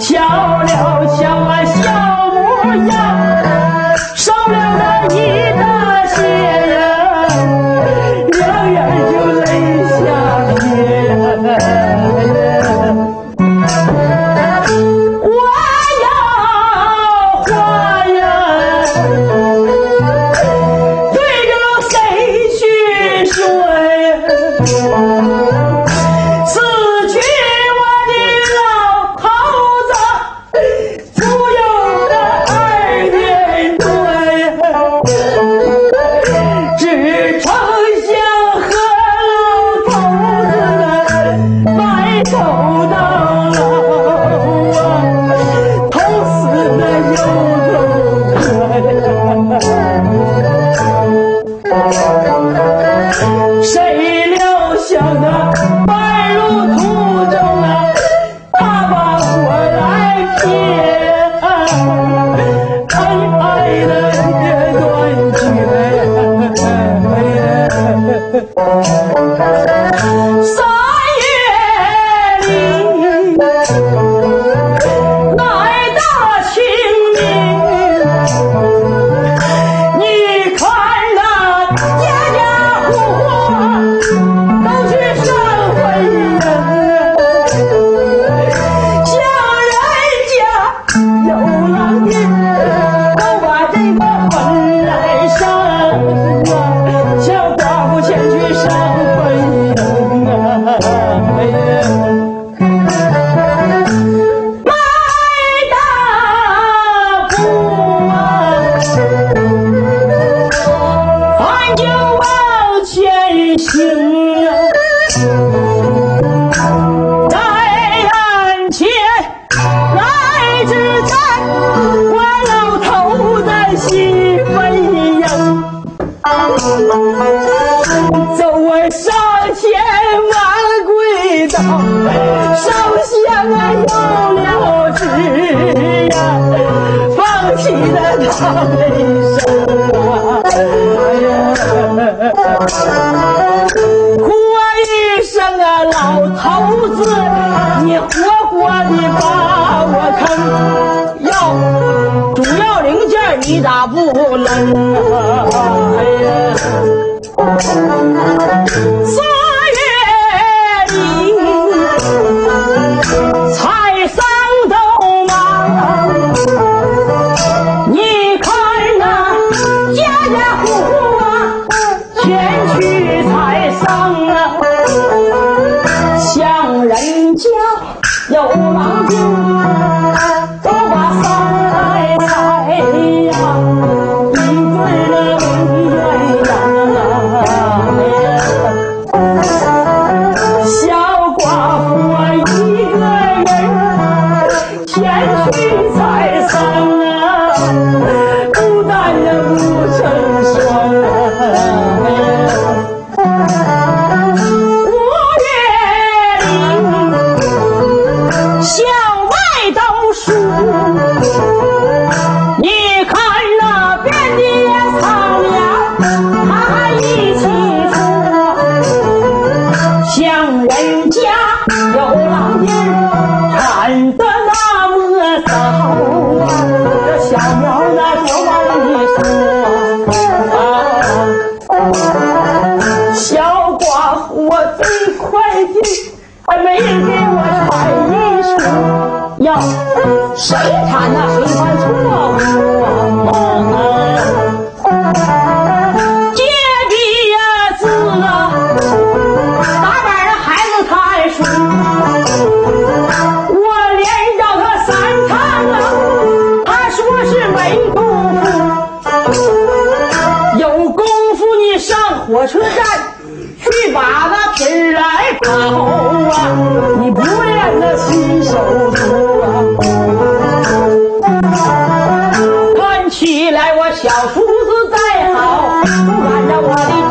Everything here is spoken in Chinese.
Cháu. Müzik 气得他没声啊！哎呀，哭啊一声啊，老头子，你活活的把我坑！要主要零件你咋不能？房顶儿都把三呀一对儿那小寡妇一个人去人家有老爹，喊得那么早啊！这小苗那就往里说啊，小寡妇我最快进，还没人给我喘一声，要谁喊那谁犯错误。火车站去把那皮来烤啊。你不练那新手做啊。看起来我小叔子再好不赶着我的